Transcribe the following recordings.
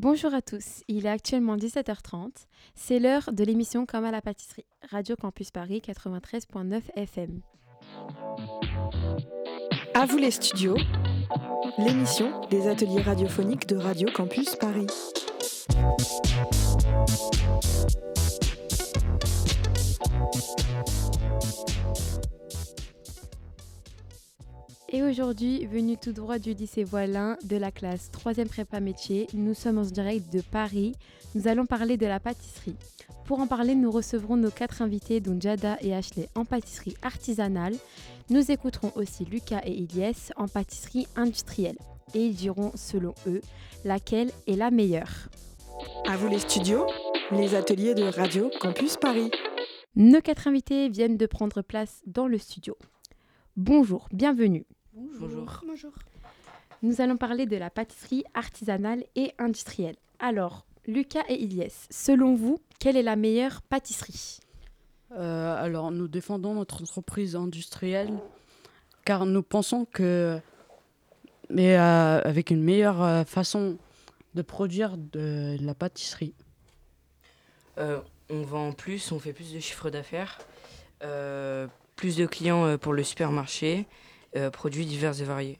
Bonjour à tous, il est actuellement 17h30. C'est l'heure de l'émission Comme à la pâtisserie, Radio Campus Paris 93.9 FM. À vous les studios, l'émission des ateliers radiophoniques de Radio Campus Paris. Et aujourd'hui, venu tout droit du lycée Voilin de la classe 3e prépa métier, nous sommes en direct de Paris. Nous allons parler de la pâtisserie. Pour en parler, nous recevrons nos quatre invités, dont Jada et Ashley en pâtisserie artisanale. Nous écouterons aussi Lucas et Ilyes en pâtisserie industrielle. Et ils diront, selon eux, laquelle est la meilleure. À vous les studios, les ateliers de Radio Campus Paris. Nos quatre invités viennent de prendre place dans le studio. Bonjour, bienvenue. Bonjour. Bonjour. Nous allons parler de la pâtisserie artisanale et industrielle. Alors, Lucas et Ilyes, selon vous, quelle est la meilleure pâtisserie? Euh, alors, nous défendons notre entreprise industrielle car nous pensons que, mais euh, avec une meilleure euh, façon de produire de la pâtisserie. Euh, on vend plus, on fait plus de chiffre d'affaires, euh, plus de clients pour le supermarché, euh, produits divers et variés.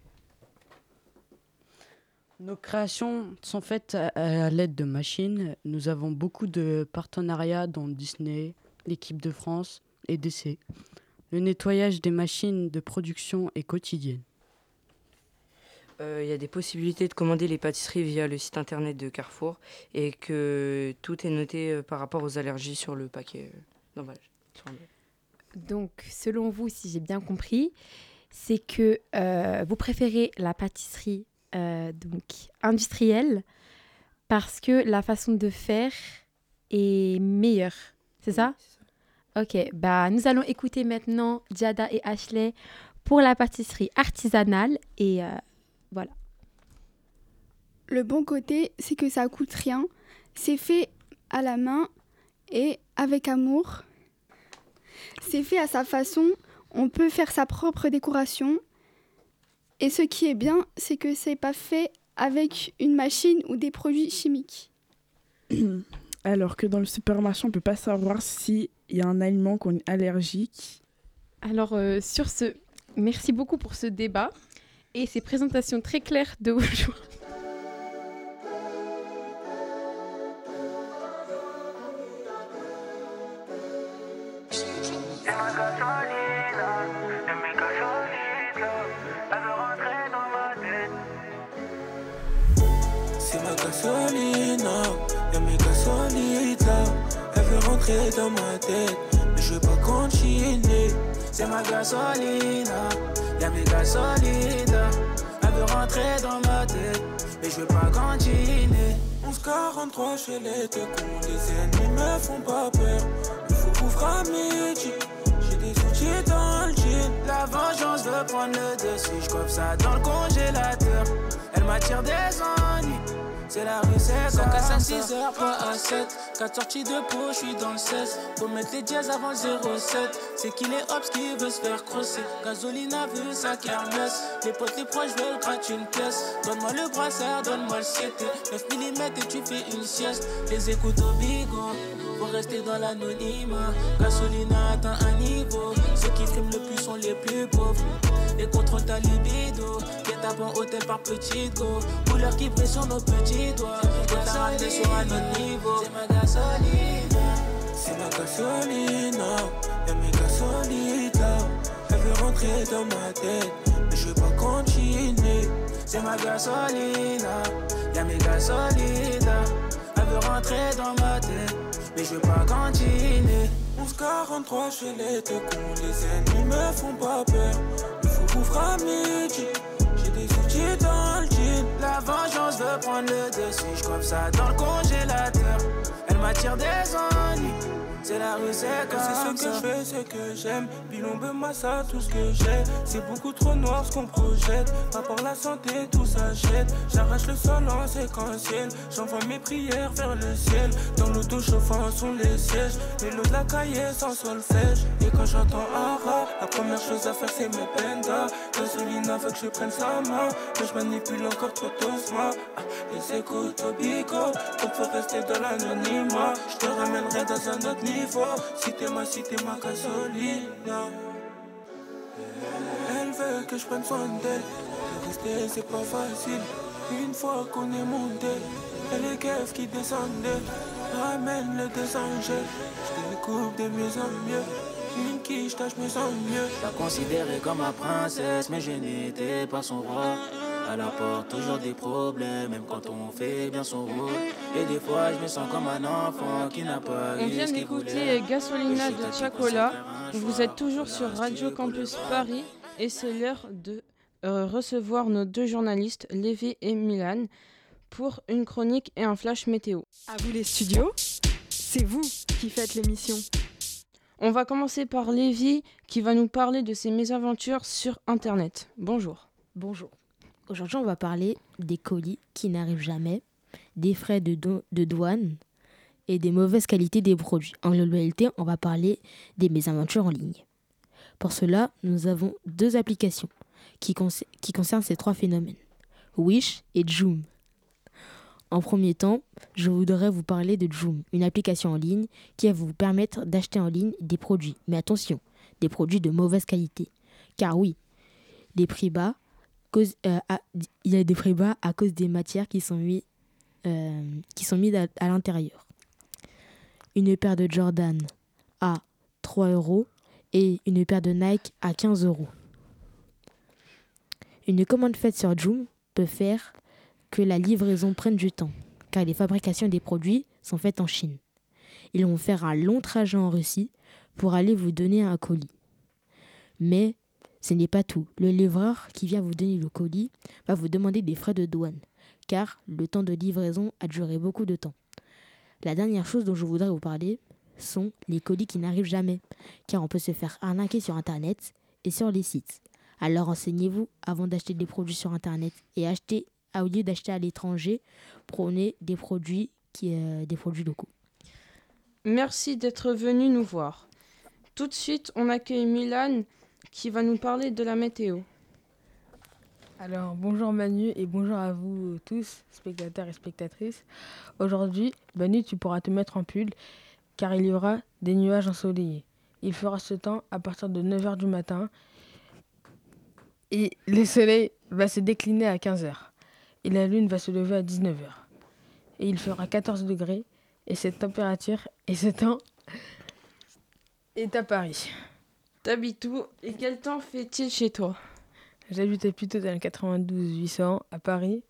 Nos créations sont faites à, à l'aide de machines. Nous avons beaucoup de partenariats dont Disney, l'équipe de France et DC. Le nettoyage des machines de production est quotidien. Euh, Il y a des possibilités de commander les pâtisseries via le site internet de Carrefour et que tout est noté euh, par rapport aux allergies sur le paquet d'emballage. Donc, selon vous, si j'ai bien compris, c'est que euh, vous préférez la pâtisserie euh, donc industrielle parce que la façon de faire est meilleure. C'est ça? Oui, ça. Ok, bah nous allons écouter maintenant Jada et Ashley pour la pâtisserie artisanale et euh, voilà. Le bon côté, c'est que ça coûte rien. C'est fait à la main et avec amour. C'est fait à sa façon. On peut faire sa propre décoration. Et ce qui est bien, c'est que c'est pas fait avec une machine ou des produits chimiques. Alors que dans le supermarché, on peut pas savoir s'il y a un aliment qu'on est allergique. Alors euh, sur ce, merci beaucoup pour ce débat et ces présentations très claires de aujourd'hui. C'est gasolina, y'a mes gasolitas. Elle veut rentrer dans ma tête, mais je veux pas continuer. C'est ma gasolina, y'a mes gasolitas. Elle veut rentrer dans ma tête, mais je veux pas continuer. 1143 chez les deux cons, les ennemis me font pas peur. Il faut couvrir à midi. J'ai des outils dans le jean. La vengeance veut prendre le dessus. Je coupe ça dans le congélateur. C'est la recette. Sans casse à 6 heures, pas à 7. 4 sorties de peau, je suis dans le 16. Faut mettre les dièses avant le 07. C'est qu'il est hops qui veut se faire crosser. Gasolina veut sa kermesse. Les potes, les proches veulent gratter une pièce. Donne-moi le brassard, donne-moi le 7. 9 mm et tu fais une sieste. Les écoutes au bigot. Faut rester dans l'anonymat. Gasolina atteint un niveau. Ceux qui fument le plus sont les plus pauvres. Et contrôle ta libido. Guet en hôtel par petit go. Couleur qui sur nos petits doigts. Faut t'arrêter sur un autre niveau. C'est ma gasolina. C'est ma gasolina. Y'a mes gasolitas. Elle veut rentrer dans ma tête. Mais je veux pas continuer. C'est ma gasolina. Y'a mes gasolitas. Elle veut rentrer dans ma tête. Mais je veux pas continuer. 1143 chez les deux cons. Les ennemis me font pas peur. Il faut couvrir à midi. La vengeance veut prendre le dessus. Je ça dans le congélateur. Elle m'attire des ennuis. C'est la rue, c'est ce que je fais, ce que j'aime. Bilombe, massa, tout ce que j'ai. C'est beaucoup trop noir ce qu'on projette. Pas pour la santé, tout s'achète. J'arrache le sol en séquentiel. J'envoie mes prières vers le ciel. Dans l'auto chauffant sont les sièges. Mais l'eau de la cahier sans solfège. Et quand j'entends Ara, la première chose à faire c'est mes pendas. Gasolina veut que je prenne sa main. Que je manipule encore trop doucement. Les écoutes au. Donc faut rester dans l'anonymat. Je te ramènerai dans un autre niveau. Si t'es ma, si t'es ma gasolina. Elle veut que je prenne soin d'elle. De rester, c'est pas facile. Une fois qu'on est monté, et les keufs qui descendaient, ramène le désangel. Je découpe de mieux en mieux. Une quiche, tâche, me sens mieux. La considérer comme ma princesse, mais je n'étais pas son roi. Elle apporte toujours des problèmes, même quand on fait bien son rôle. Et des fois, je me sens comme un enfant qui n'a pas On vient d'écouter. Gasolina de Chacola. Vous êtes toujours sur Radio Campus. Paris et c'est l'heure de euh, recevoir nos deux journalistes, Lévi et Milan, pour une chronique et un flash météo. À vous les studios, c'est vous qui faites l'émission. On va commencer par Lévi qui va nous parler de ses mésaventures sur Internet. Bonjour. Bonjour. Aujourd'hui, on va parler des colis qui n'arrivent jamais, des frais de, de douane et des mauvaises qualités des produits. En globalité, on va parler des mésaventures en ligne. Pour cela, nous avons deux applications qui, qui concernent ces trois phénomènes, Wish et Joom. En premier temps, je voudrais vous parler de Joom, une application en ligne qui va vous permettre d'acheter en ligne des produits. Mais attention, des produits de mauvaise qualité. Car oui, les prix bas, cause- euh, il y a des prix bas à cause des matières qui sont mises euh, qui sont à, à l'intérieur. Une paire de Jordan à 3 euros et une paire de Nike à 15 euros. Une commande faite sur Joom peut faire que la livraison prenne du temps, car les fabrications des produits sont faites en Chine. Ils vont faire un long trajet en Russie pour aller vous donner un colis. Mais ce n'est pas tout. Le livreur qui vient vous donner le colis va vous demander des frais de douane, car le temps de livraison a duré beaucoup de temps. La dernière chose dont je voudrais vous parler sont les colis qui n'arrivent jamais, car on peut se faire arnaquer sur Internet et sur les sites. Alors renseignez-vous avant d'acheter des produits sur Internet et achetez, au lieu d'acheter à l'étranger, prenez des produits, qui, euh, des produits locaux. Merci d'être venu nous voir. Tout de suite, on accueille Milan qui va nous parler de la météo. Alors, bonjour Manu et bonjour à vous tous, spectateurs et spectatrices. Aujourd'hui, Manu, tu pourras te mettre en pull car il y aura des nuages ensoleillés. Il fera ce temps à partir de 9h du matin et le soleil va se décliner à 15h et la lune va se lever à 19h. Et il fera 14 degrés et cette température et ce temps est à Paris. T'habites où et quel temps fait-il chez toi? J'habitais plutôt dans le 92 800 à Paris.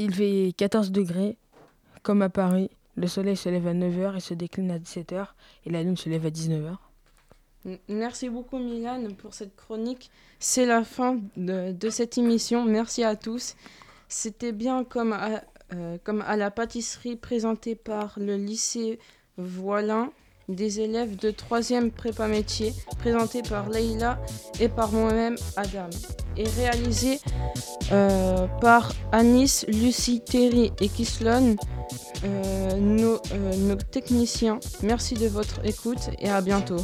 Il fait 14 degrés, comme à Paris. Le soleil se lève à 9h et se décline à 17h, et la lune se lève à 19h. M- Merci beaucoup Milan pour cette chronique. C'est la fin de, de cette émission. Merci à tous. C'était bien comme à, euh, comme à la pâtisserie présentée par le lycée Voilin, des élèves de 3e prépa métier, présenté par Leïla et par moi-même Adam, et réalisé euh, par Anis, Lucie, Terry et Kislon, euh, euh, nos techniciens. Merci de votre écoute et à bientôt.